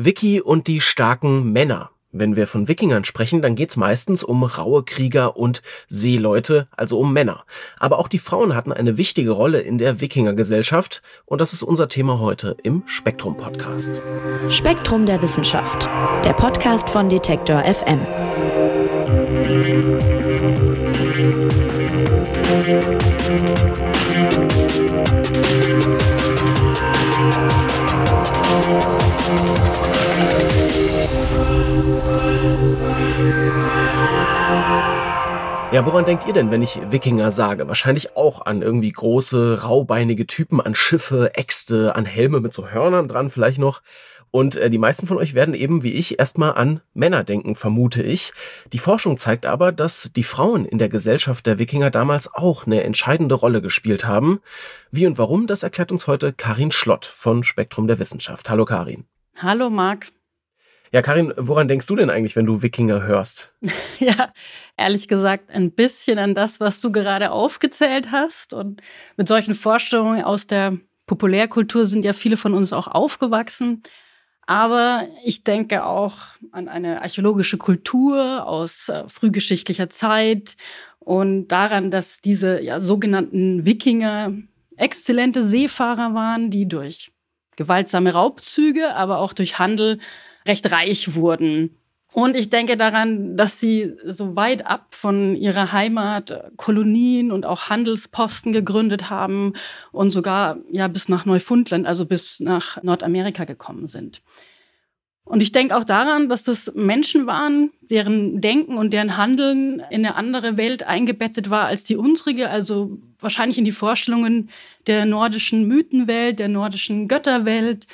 Vicky und die starken Männer. Wenn wir von Wikingern sprechen, dann geht's meistens um raue Krieger und Seeleute, also um Männer. Aber auch die Frauen hatten eine wichtige Rolle in der Wikingergesellschaft und das ist unser Thema heute im Spektrum Podcast. Spektrum der Wissenschaft, der Podcast von Detektor FM. Ja, woran denkt ihr denn, wenn ich Wikinger sage? Wahrscheinlich auch an irgendwie große, raubeinige Typen, an Schiffe, Äxte, an Helme mit so Hörnern dran vielleicht noch. Und äh, die meisten von euch werden eben wie ich erstmal an Männer denken, vermute ich. Die Forschung zeigt aber, dass die Frauen in der Gesellschaft der Wikinger damals auch eine entscheidende Rolle gespielt haben. Wie und warum, das erklärt uns heute Karin Schlott von Spektrum der Wissenschaft. Hallo Karin. Hallo Marc. Ja, Karin, woran denkst du denn eigentlich, wenn du Wikinger hörst? ja, ehrlich gesagt, ein bisschen an das, was du gerade aufgezählt hast. Und mit solchen Vorstellungen aus der Populärkultur sind ja viele von uns auch aufgewachsen. Aber ich denke auch an eine archäologische Kultur aus äh, frühgeschichtlicher Zeit und daran, dass diese ja, sogenannten Wikinger exzellente Seefahrer waren, die durch gewaltsame Raubzüge, aber auch durch Handel recht reich wurden. Und ich denke daran, dass sie so weit ab von ihrer Heimat Kolonien und auch Handelsposten gegründet haben und sogar ja bis nach Neufundland, also bis nach Nordamerika gekommen sind. Und ich denke auch daran, dass das Menschen waren, deren Denken und deren Handeln in eine andere Welt eingebettet war als die unsrige, also wahrscheinlich in die Vorstellungen der nordischen Mythenwelt, der nordischen Götterwelt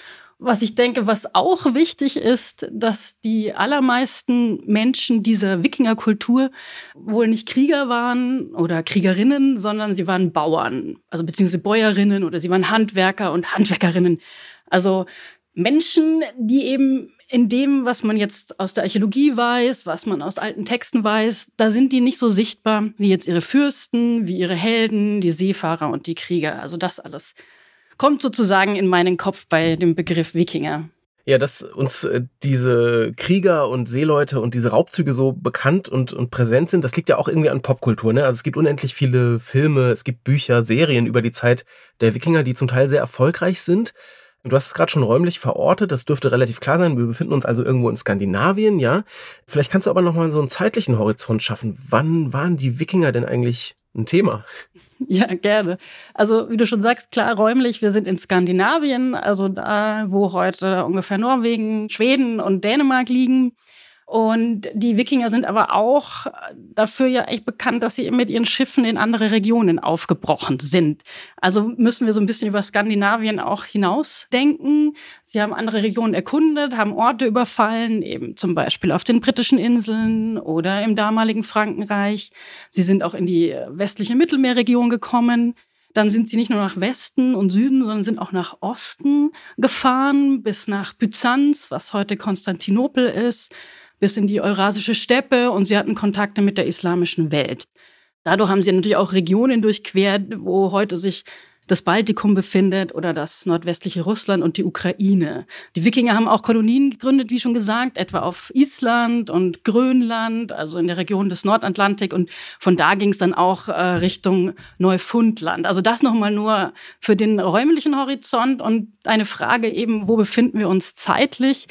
was ich denke, was auch wichtig ist, dass die allermeisten Menschen dieser Wikingerkultur wohl nicht Krieger waren oder Kriegerinnen, sondern sie waren Bauern, also beziehungsweise Bäuerinnen oder sie waren Handwerker und Handwerkerinnen. Also Menschen, die eben in dem, was man jetzt aus der Archäologie weiß, was man aus alten Texten weiß, da sind die nicht so sichtbar wie jetzt ihre Fürsten, wie ihre Helden, die Seefahrer und die Krieger. Also das alles kommt sozusagen in meinen Kopf bei dem Begriff Wikinger. Ja, dass uns äh, diese Krieger und Seeleute und diese Raubzüge so bekannt und, und präsent sind, das liegt ja auch irgendwie an Popkultur. Ne? Also es gibt unendlich viele Filme, es gibt Bücher, Serien über die Zeit der Wikinger, die zum Teil sehr erfolgreich sind. Du hast es gerade schon räumlich verortet, das dürfte relativ klar sein. Wir befinden uns also irgendwo in Skandinavien, ja. Vielleicht kannst du aber nochmal so einen zeitlichen Horizont schaffen. Wann waren die Wikinger denn eigentlich ein Thema. Ja, gerne. Also, wie du schon sagst, klar, räumlich, wir sind in Skandinavien, also da, wo heute ungefähr Norwegen, Schweden und Dänemark liegen. Und die Wikinger sind aber auch dafür ja echt bekannt, dass sie mit ihren Schiffen in andere Regionen aufgebrochen sind. Also müssen wir so ein bisschen über Skandinavien auch hinausdenken. Sie haben andere Regionen erkundet, haben Orte überfallen, eben zum Beispiel auf den britischen Inseln oder im damaligen Frankenreich. Sie sind auch in die westliche Mittelmeerregion gekommen. Dann sind sie nicht nur nach Westen und Süden, sondern sind auch nach Osten gefahren, bis nach Byzanz, was heute Konstantinopel ist bis in die Eurasische Steppe und sie hatten Kontakte mit der islamischen Welt. Dadurch haben sie natürlich auch Regionen durchquert, wo heute sich das Baltikum befindet oder das nordwestliche Russland und die Ukraine. Die Wikinger haben auch Kolonien gegründet, wie schon gesagt, etwa auf Island und Grönland, also in der Region des Nordatlantik. Und von da ging es dann auch äh, Richtung Neufundland. Also das nochmal nur für den räumlichen Horizont und eine Frage eben, wo befinden wir uns zeitlich?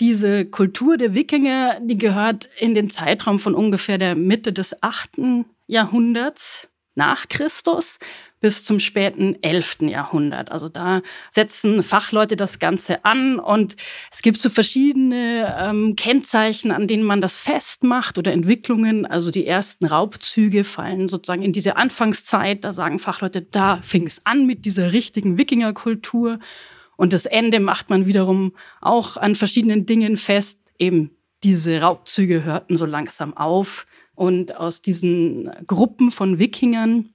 Diese Kultur der Wikinger, die gehört in den Zeitraum von ungefähr der Mitte des 8. Jahrhunderts nach Christus bis zum späten 11. Jahrhundert. Also da setzen Fachleute das Ganze an und es gibt so verschiedene ähm, Kennzeichen, an denen man das festmacht oder Entwicklungen. Also die ersten Raubzüge fallen sozusagen in diese Anfangszeit. Da sagen Fachleute, da fing es an mit dieser richtigen Wikingerkultur. Und das Ende macht man wiederum auch an verschiedenen Dingen fest. Eben diese Raubzüge hörten so langsam auf. Und aus diesen Gruppen von Wikingern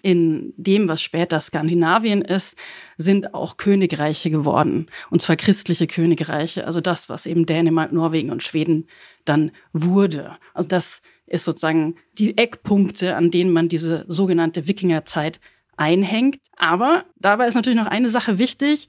in dem, was später Skandinavien ist, sind auch Königreiche geworden. Und zwar christliche Königreiche, also das, was eben Dänemark, Norwegen und Schweden dann wurde. Also das ist sozusagen die Eckpunkte, an denen man diese sogenannte Wikingerzeit einhängt. Aber dabei ist natürlich noch eine Sache wichtig.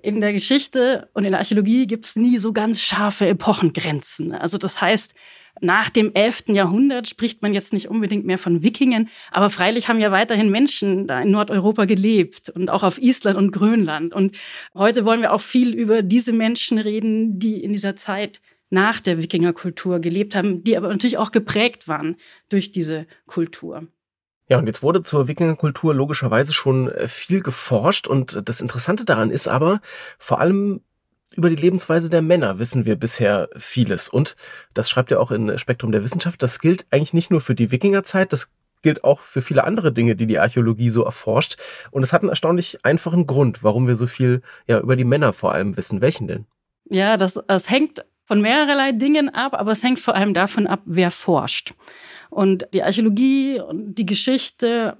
in der Geschichte und in der Archäologie gibt es nie so ganz scharfe Epochengrenzen. Also das heißt, nach dem 11. Jahrhundert spricht man jetzt nicht unbedingt mehr von Wikingen, aber freilich haben ja weiterhin Menschen da in Nordeuropa gelebt und auch auf Island und Grönland. Und heute wollen wir auch viel über diese Menschen reden, die in dieser Zeit nach der Wikingerkultur gelebt haben, die aber natürlich auch geprägt waren durch diese Kultur. Ja, und jetzt wurde zur Wikingerkultur logischerweise schon äh, viel geforscht und das Interessante daran ist aber, vor allem über die Lebensweise der Männer wissen wir bisher vieles. Und das schreibt ja auch in Spektrum der Wissenschaft, das gilt eigentlich nicht nur für die Wikingerzeit, das gilt auch für viele andere Dinge, die die Archäologie so erforscht. Und es hat einen erstaunlich einfachen Grund, warum wir so viel ja, über die Männer vor allem wissen. Welchen denn? Ja, das, das hängt von mehrerlei Dingen ab, aber es hängt vor allem davon ab, wer forscht. Und die Archäologie und die Geschichte,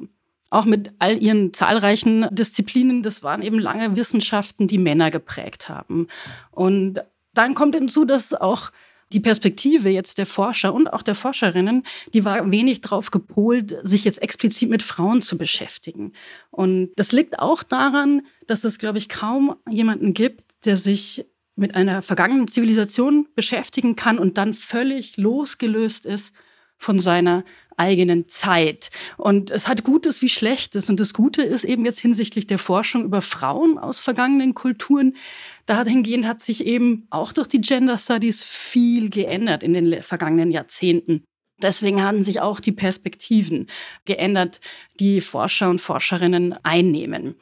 auch mit all ihren zahlreichen Disziplinen, das waren eben lange Wissenschaften, die Männer geprägt haben. Und dann kommt hinzu, dass auch die Perspektive jetzt der Forscher und auch der Forscherinnen, die war wenig darauf gepolt, sich jetzt explizit mit Frauen zu beschäftigen. Und das liegt auch daran, dass es, glaube ich, kaum jemanden gibt, der sich mit einer vergangenen Zivilisation beschäftigen kann und dann völlig losgelöst ist von seiner eigenen Zeit. Und es hat Gutes wie Schlechtes. Und das Gute ist eben jetzt hinsichtlich der Forschung über Frauen aus vergangenen Kulturen. Dahingehend hat sich eben auch durch die Gender Studies viel geändert in den vergangenen Jahrzehnten. Deswegen haben sich auch die Perspektiven geändert, die Forscher und Forscherinnen einnehmen.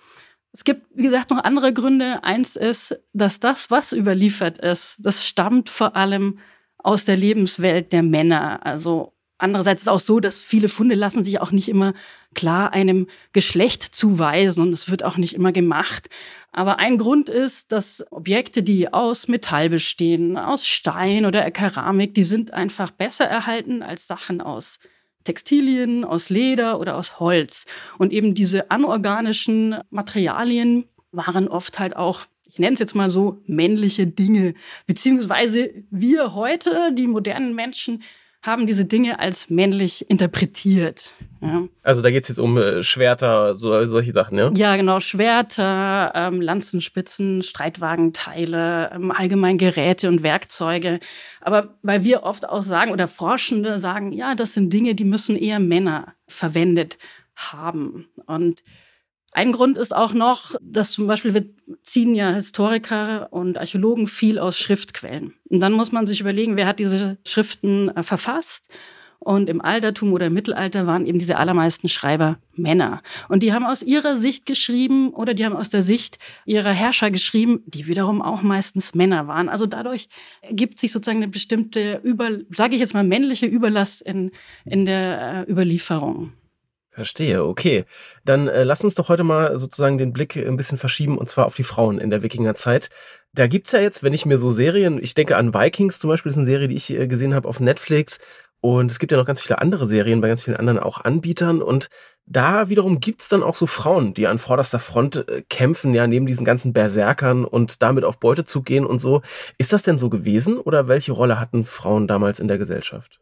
Es gibt, wie gesagt, noch andere Gründe. Eins ist, dass das, was überliefert ist, das stammt vor allem aus der Lebenswelt der Männer. Also Andererseits ist auch so, dass viele Funde lassen sich auch nicht immer klar einem Geschlecht zuweisen und es wird auch nicht immer gemacht. Aber ein Grund ist, dass Objekte, die aus Metall bestehen, aus Stein oder Keramik, die sind einfach besser erhalten als Sachen aus Textilien, aus Leder oder aus Holz. Und eben diese anorganischen Materialien waren oft halt auch ich nenne es jetzt mal so, männliche Dinge. Beziehungsweise wir heute, die modernen Menschen, haben diese Dinge als männlich interpretiert. Ja. Also da geht es jetzt um äh, Schwerter, so, solche Sachen, ja? Ja, genau, Schwerter, ähm, Lanzenspitzen, Streitwagenteile, ähm, allgemein Geräte und Werkzeuge. Aber weil wir oft auch sagen, oder Forschende sagen, ja, das sind Dinge, die müssen eher Männer verwendet haben. Und ein Grund ist auch noch, dass zum Beispiel wir ziehen ja Historiker und Archäologen viel aus Schriftquellen. Und dann muss man sich überlegen, wer hat diese Schriften äh, verfasst. Und im Altertum oder im Mittelalter waren eben diese allermeisten Schreiber Männer. Und die haben aus ihrer Sicht geschrieben oder die haben aus der Sicht ihrer Herrscher geschrieben, die wiederum auch meistens Männer waren. Also dadurch ergibt sich sozusagen eine bestimmte, sage ich jetzt mal, männliche Überlast in, in der äh, Überlieferung. Verstehe, okay. Dann äh, lass uns doch heute mal sozusagen den Blick ein bisschen verschieben und zwar auf die Frauen in der Wikingerzeit. Da gibt's ja jetzt, wenn ich mir so Serien, ich denke an Vikings zum Beispiel, ist eine Serie, die ich äh, gesehen habe auf Netflix. Und es gibt ja noch ganz viele andere Serien bei ganz vielen anderen auch Anbietern. Und da wiederum gibt's dann auch so Frauen, die an vorderster Front äh, kämpfen, ja, neben diesen ganzen Berserkern und damit auf Beute zu gehen und so. Ist das denn so gewesen oder welche Rolle hatten Frauen damals in der Gesellschaft?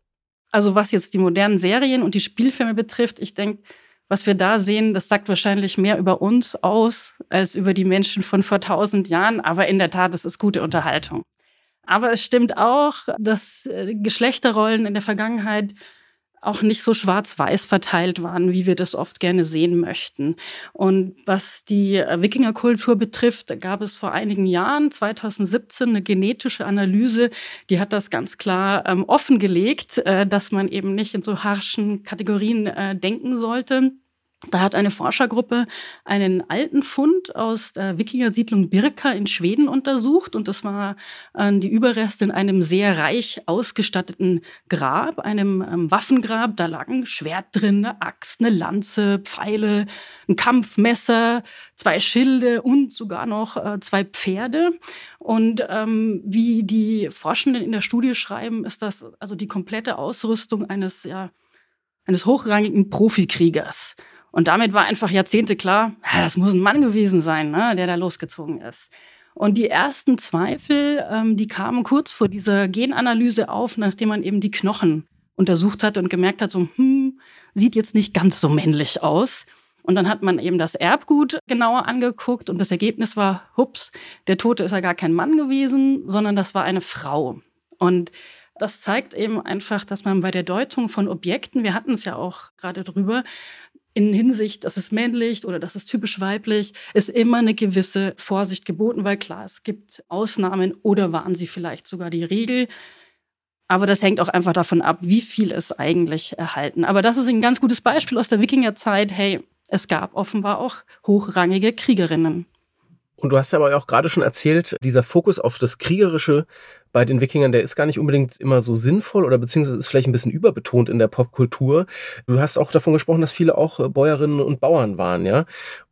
Also was jetzt die modernen Serien und die Spielfilme betrifft, ich denke, was wir da sehen, das sagt wahrscheinlich mehr über uns aus als über die Menschen von vor tausend Jahren. Aber in der Tat, es ist gute Unterhaltung. Aber es stimmt auch, dass äh, Geschlechterrollen in der Vergangenheit auch nicht so schwarz-weiß verteilt waren, wie wir das oft gerne sehen möchten. Und was die äh, Wikingerkultur betrifft, gab es vor einigen Jahren, 2017, eine genetische Analyse, die hat das ganz klar ähm, offengelegt, äh, dass man eben nicht in so harschen Kategorien äh, denken sollte. Da hat eine Forschergruppe einen alten Fund aus der Wikingersiedlung Birka in Schweden untersucht und das war äh, die Überreste in einem sehr reich ausgestatteten Grab, einem ähm, Waffengrab. Da lagen Schwert drin, eine Axt, eine Lanze, Pfeile, ein Kampfmesser, zwei Schilde und sogar noch äh, zwei Pferde. Und ähm, wie die Forschenden in der Studie schreiben, ist das also die komplette Ausrüstung eines ja eines hochrangigen Profikriegers. Und damit war einfach Jahrzehnte klar, das muss ein Mann gewesen sein, ne, der da losgezogen ist. Und die ersten Zweifel, ähm, die kamen kurz vor dieser Genanalyse auf, nachdem man eben die Knochen untersucht hat und gemerkt hat, so, hm, sieht jetzt nicht ganz so männlich aus. Und dann hat man eben das Erbgut genauer angeguckt und das Ergebnis war, hups, der Tote ist ja gar kein Mann gewesen, sondern das war eine Frau. Und das zeigt eben einfach, dass man bei der Deutung von Objekten, wir hatten es ja auch gerade drüber, in Hinsicht, das ist männlich oder das ist typisch weiblich, ist immer eine gewisse Vorsicht geboten, weil klar, es gibt Ausnahmen oder waren sie vielleicht sogar die Regel. Aber das hängt auch einfach davon ab, wie viel ist eigentlich erhalten. Aber das ist ein ganz gutes Beispiel aus der Wikingerzeit. Hey, es gab offenbar auch hochrangige Kriegerinnen. Und du hast aber auch gerade schon erzählt, dieser Fokus auf das Kriegerische bei den Wikingern, der ist gar nicht unbedingt immer so sinnvoll oder beziehungsweise ist vielleicht ein bisschen überbetont in der Popkultur. Du hast auch davon gesprochen, dass viele auch äh, Bäuerinnen und Bauern waren, ja.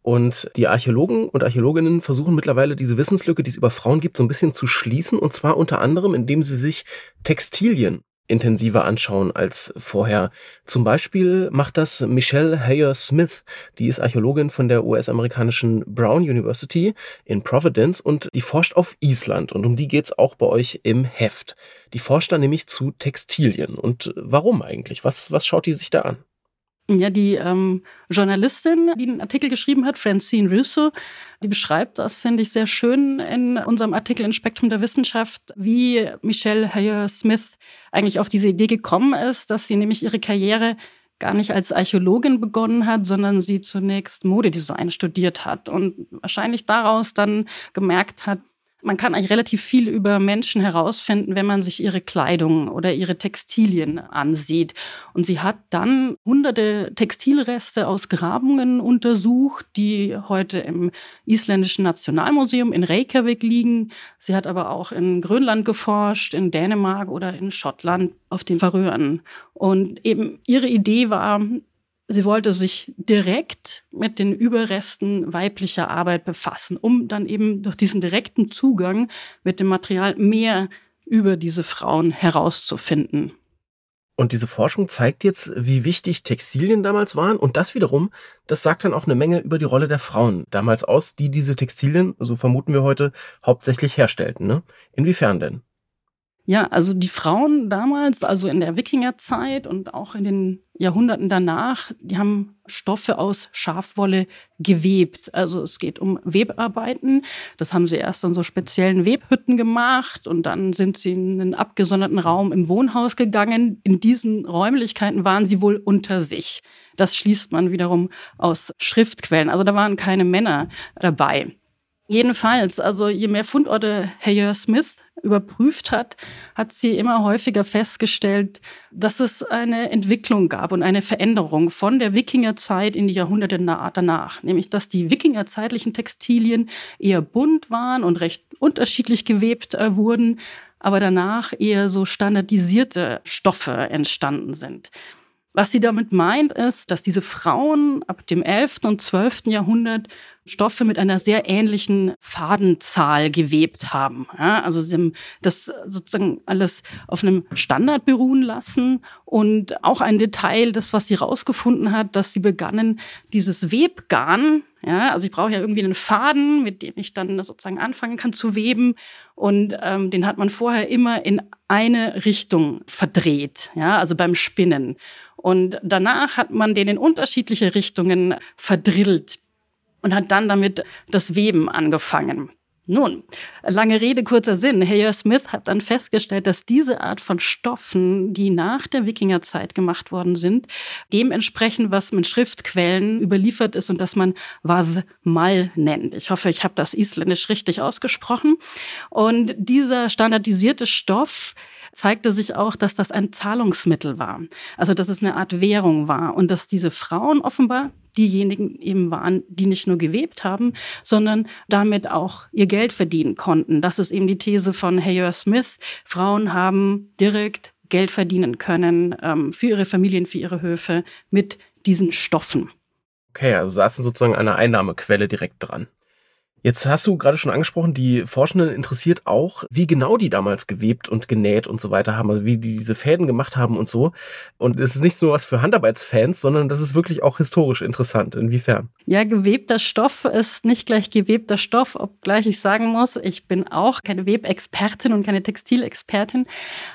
Und die Archäologen und Archäologinnen versuchen mittlerweile diese Wissenslücke, die es über Frauen gibt, so ein bisschen zu schließen. Und zwar unter anderem, indem sie sich Textilien intensiver anschauen als vorher. Zum Beispiel macht das Michelle Hayer Smith, die ist Archäologin von der US-amerikanischen Brown University in Providence und die forscht auf Island und um die geht's auch bei euch im Heft. Die forscht da nämlich zu Textilien. Und warum eigentlich? Was, was schaut die sich da an? Ja, die ähm, Journalistin, die den Artikel geschrieben hat, Francine Russo, die beschreibt das, finde ich, sehr schön in unserem Artikel in Spektrum der Wissenschaft, wie Michelle Hayer Smith eigentlich auf diese Idee gekommen ist, dass sie nämlich ihre Karriere gar nicht als Archäologin begonnen hat, sondern sie zunächst Modedesign studiert hat und wahrscheinlich daraus dann gemerkt hat, man kann eigentlich relativ viel über Menschen herausfinden, wenn man sich ihre Kleidung oder ihre Textilien ansieht. Und sie hat dann hunderte Textilreste aus Grabungen untersucht, die heute im isländischen Nationalmuseum in Reykjavik liegen. Sie hat aber auch in Grönland geforscht, in Dänemark oder in Schottland auf den Färöern. Und eben ihre Idee war, Sie wollte sich direkt mit den Überresten weiblicher Arbeit befassen, um dann eben durch diesen direkten Zugang mit dem Material mehr über diese Frauen herauszufinden. Und diese Forschung zeigt jetzt, wie wichtig Textilien damals waren. Und das wiederum, das sagt dann auch eine Menge über die Rolle der Frauen damals aus, die diese Textilien, so vermuten wir heute, hauptsächlich herstellten. Ne? Inwiefern denn? Ja, also die Frauen damals, also in der Wikingerzeit und auch in den Jahrhunderten danach, die haben Stoffe aus Schafwolle gewebt. Also es geht um Webarbeiten. Das haben sie erst an so speziellen Webhütten gemacht und dann sind sie in einen abgesonderten Raum im Wohnhaus gegangen. In diesen Räumlichkeiten waren sie wohl unter sich. Das schließt man wiederum aus Schriftquellen. Also da waren keine Männer dabei. Jedenfalls, also je mehr Fundorte Heyer Smith überprüft hat, hat sie immer häufiger festgestellt, dass es eine Entwicklung gab und eine Veränderung von der Wikingerzeit in die Jahrhunderte danach. Nämlich, dass die Wikingerzeitlichen Textilien eher bunt waren und recht unterschiedlich gewebt äh, wurden, aber danach eher so standardisierte Stoffe entstanden sind. Was sie damit meint, ist, dass diese Frauen ab dem 11. und 12. Jahrhundert Stoffe mit einer sehr ähnlichen Fadenzahl gewebt haben. Ja, also sie haben das sozusagen alles auf einem Standard beruhen lassen und auch ein Detail, das was sie rausgefunden hat, dass sie begannen, dieses Webgarn, ja, also ich brauche ja irgendwie einen Faden, mit dem ich dann sozusagen anfangen kann zu weben und ähm, den hat man vorher immer in eine Richtung verdreht, ja, also beim Spinnen. Und danach hat man den in unterschiedliche Richtungen verdrillt und hat dann damit das Weben angefangen. Nun, lange Rede, kurzer Sinn. Heyer Smith hat dann festgestellt, dass diese Art von Stoffen, die nach der Wikingerzeit gemacht worden sind, dementsprechend, was mit Schriftquellen überliefert ist und das man was mal nennt. Ich hoffe, ich habe das isländisch richtig ausgesprochen. Und dieser standardisierte Stoff zeigte sich auch, dass das ein Zahlungsmittel war. Also, dass es eine Art Währung war und dass diese Frauen offenbar diejenigen eben waren, die nicht nur gewebt haben, sondern damit auch ihr Geld verdienen konnten. Das ist eben die These von Heyer Smith. Frauen haben direkt Geld verdienen können ähm, für ihre Familien, für ihre Höfe mit diesen Stoffen. Okay, also saßen sozusagen eine Einnahmequelle direkt dran. Jetzt hast du gerade schon angesprochen, die Forschenden interessiert auch, wie genau die damals gewebt und genäht und so weiter haben, also wie die diese Fäden gemacht haben und so. Und es ist nicht nur was für Handarbeitsfans, sondern das ist wirklich auch historisch interessant. Inwiefern? Ja, gewebter Stoff ist nicht gleich gewebter Stoff, obgleich ich sagen muss, ich bin auch keine Webexpertin und keine Textilexpertin.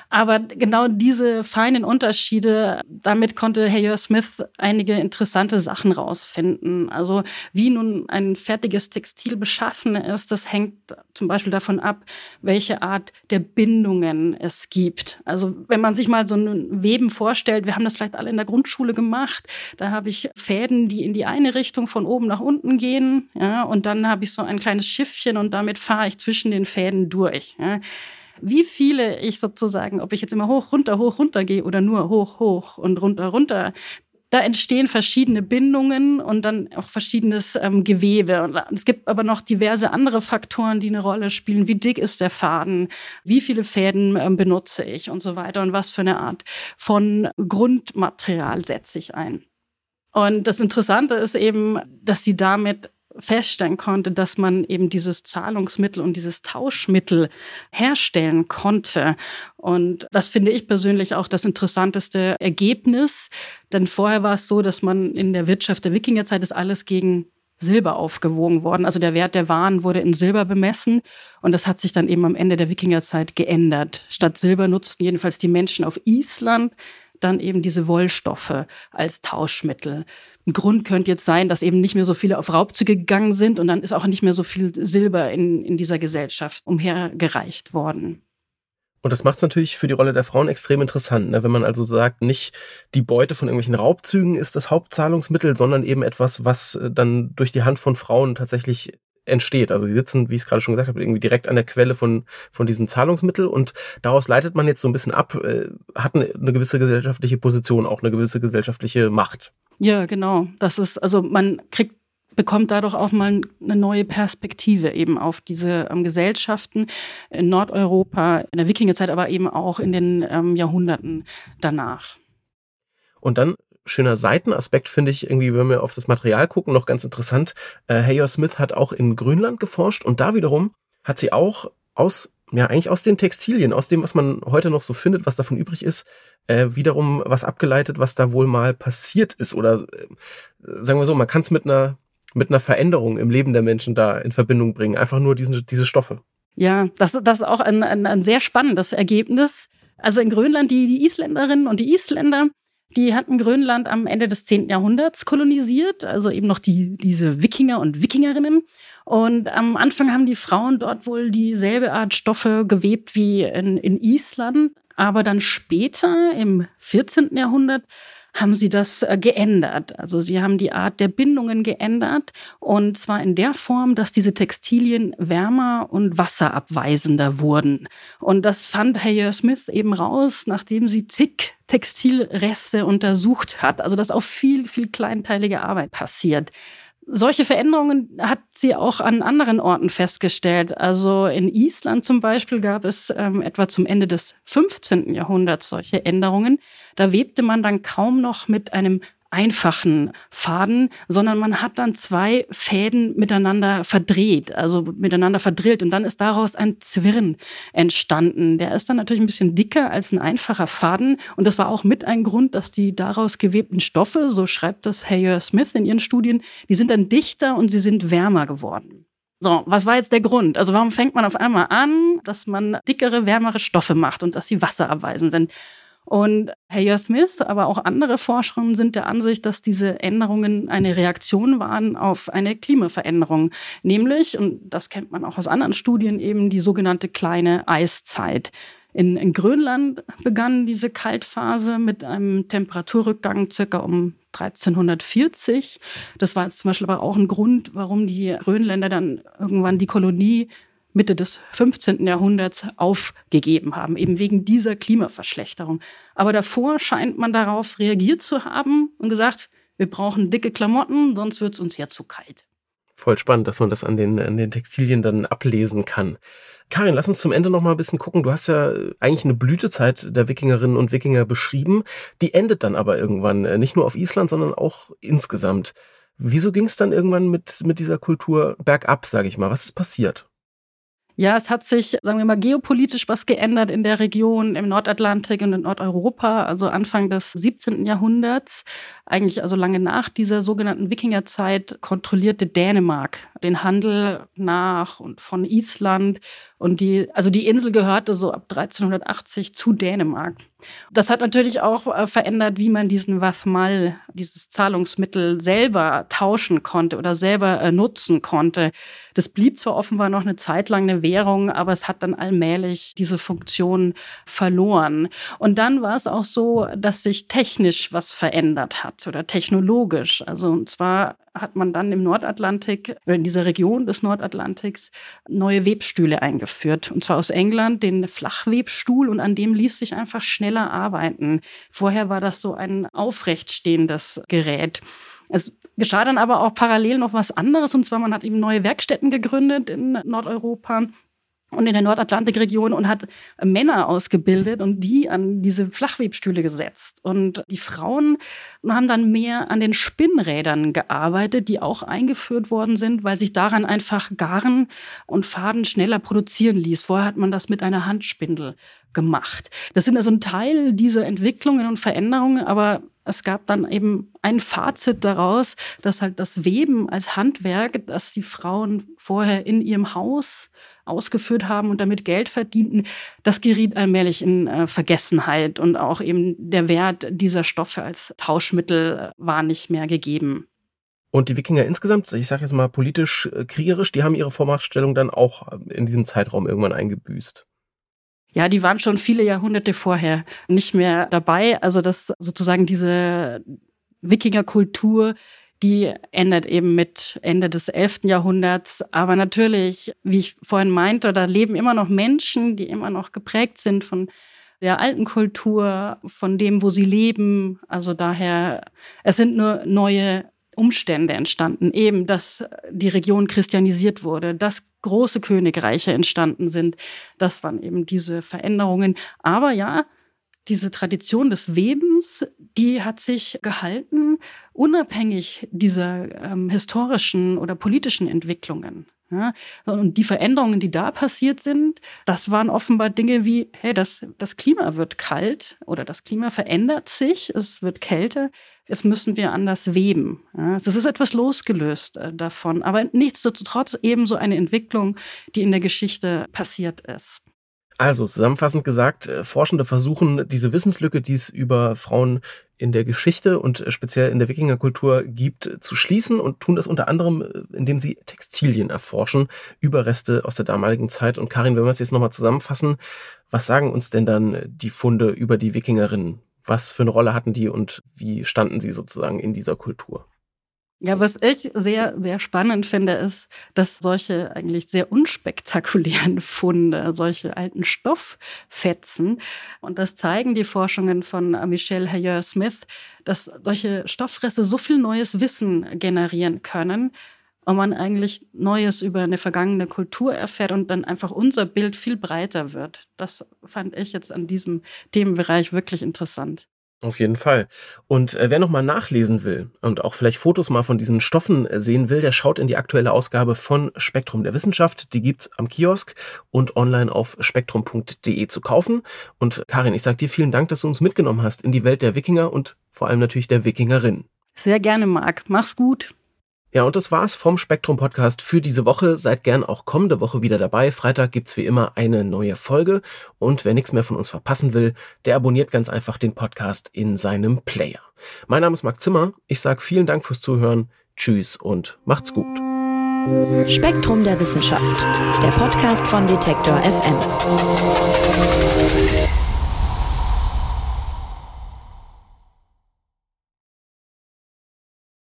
Aber genau diese feinen Unterschiede, damit konnte Heyer Smith einige interessante Sachen rausfinden. Also wie nun ein fertiges Textil beschaffen ist, das hängt zum Beispiel davon ab, welche Art der Bindungen es gibt. Also wenn man sich mal so ein Weben vorstellt, wir haben das vielleicht alle in der Grundschule gemacht, da habe ich Fäden, die in die eine Richtung von oben nach unten gehen, ja, und dann habe ich so ein kleines Schiffchen und damit fahre ich zwischen den Fäden durch. Ja wie viele ich sozusagen, ob ich jetzt immer hoch, runter, hoch, runter gehe oder nur hoch, hoch und runter, runter, da entstehen verschiedene Bindungen und dann auch verschiedenes ähm, Gewebe. Und es gibt aber noch diverse andere Faktoren, die eine Rolle spielen. Wie dick ist der Faden? Wie viele Fäden ähm, benutze ich und so weiter? Und was für eine Art von Grundmaterial setze ich ein? Und das Interessante ist eben, dass sie damit feststellen konnte, dass man eben dieses Zahlungsmittel und dieses Tauschmittel herstellen konnte. Und das finde ich persönlich auch das interessanteste Ergebnis. Denn vorher war es so, dass man in der Wirtschaft der Wikingerzeit ist alles gegen Silber aufgewogen worden. Also der Wert der Waren wurde in Silber bemessen und das hat sich dann eben am Ende der Wikingerzeit geändert. Statt Silber nutzten jedenfalls die Menschen auf Island dann eben diese Wollstoffe als Tauschmittel. Ein Grund könnte jetzt sein, dass eben nicht mehr so viele auf Raubzüge gegangen sind und dann ist auch nicht mehr so viel Silber in, in dieser Gesellschaft umhergereicht worden. Und das macht es natürlich für die Rolle der Frauen extrem interessant, ne? wenn man also sagt, nicht die Beute von irgendwelchen Raubzügen ist das Hauptzahlungsmittel, sondern eben etwas, was äh, dann durch die Hand von Frauen tatsächlich entsteht. Also sie sitzen, wie ich es gerade schon gesagt habe, irgendwie direkt an der Quelle von, von diesem Zahlungsmittel und daraus leitet man jetzt so ein bisschen ab, äh, hat eine, eine gewisse gesellschaftliche Position, auch eine gewisse gesellschaftliche Macht. Ja, genau. Das ist, also man kriegt bekommt dadurch auch mal eine neue Perspektive eben auf diese ähm, Gesellschaften in Nordeuropa, in der Wikingerzeit, aber eben auch in den ähm, Jahrhunderten danach. Und dann schöner Seitenaspekt finde ich irgendwie, wenn wir auf das Material gucken, noch ganz interessant. Äh, Hayer Smith hat auch in Grönland geforscht und da wiederum hat sie auch aus ja, eigentlich aus den Textilien, aus dem, was man heute noch so findet, was davon übrig ist, äh, wiederum was abgeleitet, was da wohl mal passiert ist. Oder äh, sagen wir so, man kann es mit einer, mit einer Veränderung im Leben der Menschen da in Verbindung bringen. Einfach nur diesen, diese Stoffe. Ja, das, das ist auch ein, ein, ein sehr spannendes Ergebnis. Also in Grönland, die, die Isländerinnen und die Isländer, die hatten Grönland am Ende des 10. Jahrhunderts kolonisiert, also eben noch die, diese Wikinger und Wikingerinnen. Und am Anfang haben die Frauen dort wohl dieselbe Art Stoffe gewebt wie in, in Island. Aber dann später, im 14. Jahrhundert, haben sie das äh, geändert. Also sie haben die Art der Bindungen geändert und zwar in der Form, dass diese Textilien wärmer und wasserabweisender wurden. Und das fand Hayer Smith eben raus, nachdem sie zig Textilreste untersucht hat. Also dass auch viel, viel kleinteilige Arbeit passiert. Solche Veränderungen hat sie auch an anderen Orten festgestellt. Also in Island zum Beispiel gab es ähm, etwa zum Ende des 15. Jahrhunderts solche Änderungen. Da webte man dann kaum noch mit einem einfachen Faden, sondern man hat dann zwei Fäden miteinander verdreht, also miteinander verdrillt und dann ist daraus ein Zwirn entstanden. Der ist dann natürlich ein bisschen dicker als ein einfacher Faden und das war auch mit ein Grund, dass die daraus gewebten Stoffe, so schreibt das Hayer Smith in ihren Studien, die sind dann dichter und sie sind wärmer geworden. So, was war jetzt der Grund? Also warum fängt man auf einmal an, dass man dickere, wärmere Stoffe macht und dass sie wasserabweisend sind? Und Hayer Smith, aber auch andere Forscherinnen sind der Ansicht, dass diese Änderungen eine Reaktion waren auf eine Klimaveränderung, nämlich, und das kennt man auch aus anderen Studien, eben die sogenannte kleine Eiszeit. In, in Grönland begann diese Kaltphase mit einem Temperaturrückgang circa um 1340. Das war jetzt zum Beispiel aber auch ein Grund, warum die Grönländer dann irgendwann die Kolonie Mitte des 15. Jahrhunderts aufgegeben haben, eben wegen dieser Klimaverschlechterung. Aber davor scheint man darauf reagiert zu haben und gesagt, wir brauchen dicke Klamotten, sonst wird es uns ja zu kalt. Voll spannend, dass man das an den, an den Textilien dann ablesen kann. Karin, lass uns zum Ende noch mal ein bisschen gucken. Du hast ja eigentlich eine Blütezeit der Wikingerinnen und Wikinger beschrieben. Die endet dann aber irgendwann, äh, nicht nur auf Island, sondern auch insgesamt. Wieso ging es dann irgendwann mit, mit dieser Kultur bergab, sage ich mal? Was ist passiert? Ja, es hat sich, sagen wir mal, geopolitisch was geändert in der Region, im Nordatlantik und in Nordeuropa, also Anfang des 17. Jahrhunderts. Eigentlich also lange nach dieser sogenannten Wikingerzeit kontrollierte Dänemark den Handel nach und von Island und die, also die Insel gehörte so ab 1380 zu Dänemark. Das hat natürlich auch äh, verändert, wie man diesen Wathmal, dieses Zahlungsmittel selber tauschen konnte oder selber äh, nutzen konnte. Das blieb zwar offenbar noch eine Zeit lang eine Währung, aber es hat dann allmählich diese Funktion verloren. Und dann war es auch so, dass sich technisch was verändert hat oder technologisch. Also und zwar hat man dann im Nordatlantik, in dieser Region des Nordatlantiks, neue Webstühle eingeführt. Und zwar aus England, den Flachwebstuhl, und an dem ließ sich einfach schneller arbeiten. Vorher war das so ein aufrechtstehendes Gerät. Es geschah dann aber auch parallel noch was anderes, und zwar man hat eben neue Werkstätten gegründet in Nordeuropa und in der Nordatlantikregion und hat Männer ausgebildet und die an diese Flachwebstühle gesetzt. Und die Frauen haben dann mehr an den Spinnrädern gearbeitet, die auch eingeführt worden sind, weil sich daran einfach Garn und Faden schneller produzieren ließ. Vorher hat man das mit einer Handspindel gemacht. Das sind also ein Teil dieser Entwicklungen und Veränderungen, aber es gab dann eben ein Fazit daraus, dass halt das Weben als Handwerk, das die Frauen vorher in ihrem Haus ausgeführt haben und damit Geld verdienten, das geriet allmählich in äh, Vergessenheit und auch eben der Wert dieser Stoffe als Tauschmittel war nicht mehr gegeben. Und die Wikinger insgesamt, ich sage jetzt mal politisch äh, die haben ihre Vormachtstellung dann auch in diesem Zeitraum irgendwann eingebüßt. Ja, die waren schon viele Jahrhunderte vorher nicht mehr dabei. Also das sozusagen diese Wikingerkultur, die endet eben mit Ende des 11. Jahrhunderts. Aber natürlich, wie ich vorhin meinte, da leben immer noch Menschen, die immer noch geprägt sind von der alten Kultur, von dem, wo sie leben. Also daher, es sind nur neue Umstände entstanden. Eben, dass die Region christianisiert wurde, dass große Königreiche entstanden sind. Das waren eben diese Veränderungen. Aber ja, diese Tradition des Webens, die hat sich gehalten, unabhängig dieser ähm, historischen oder politischen Entwicklungen. Ja, und die Veränderungen, die da passiert sind, das waren offenbar Dinge wie, hey, das, das Klima wird kalt oder das Klima verändert sich, es wird kälter, es müssen wir anders weben. Es ist etwas losgelöst äh, davon, aber nichtsdestotrotz ebenso eine Entwicklung, die in der Geschichte passiert ist. Also zusammenfassend gesagt, äh, Forschende versuchen diese Wissenslücke, die es über Frauen in der Geschichte und äh, speziell in der Wikingerkultur gibt, zu schließen und tun das unter anderem, indem sie Textilien erforschen, Überreste aus der damaligen Zeit. Und Karin, wenn wir es jetzt nochmal zusammenfassen, was sagen uns denn dann die Funde über die Wikingerinnen? Was für eine Rolle hatten die und wie standen sie sozusagen in dieser Kultur? Ja, was ich sehr, sehr spannend finde, ist, dass solche eigentlich sehr unspektakulären Funde, solche alten Stofffetzen, und das zeigen die Forschungen von Michelle Hayer-Smith, dass solche Stofffreste so viel neues Wissen generieren können, und man eigentlich Neues über eine vergangene Kultur erfährt und dann einfach unser Bild viel breiter wird. Das fand ich jetzt an diesem Themenbereich wirklich interessant. Auf jeden Fall. Und äh, wer nochmal nachlesen will und auch vielleicht Fotos mal von diesen Stoffen äh, sehen will, der schaut in die aktuelle Ausgabe von Spektrum der Wissenschaft. Die gibt's am Kiosk und online auf spektrum.de zu kaufen. Und Karin, ich sag dir vielen Dank, dass du uns mitgenommen hast in die Welt der Wikinger und vor allem natürlich der Wikingerin. Sehr gerne, Marc. Mach's gut. Ja, und das war's vom Spektrum Podcast für diese Woche. Seid gern auch kommende Woche wieder dabei. Freitag gibt's wie immer eine neue Folge. Und wer nichts mehr von uns verpassen will, der abonniert ganz einfach den Podcast in seinem Player. Mein Name ist Marc Zimmer. Ich sage vielen Dank fürs Zuhören. Tschüss und macht's gut. Spektrum der Wissenschaft, der Podcast von Detektor FM.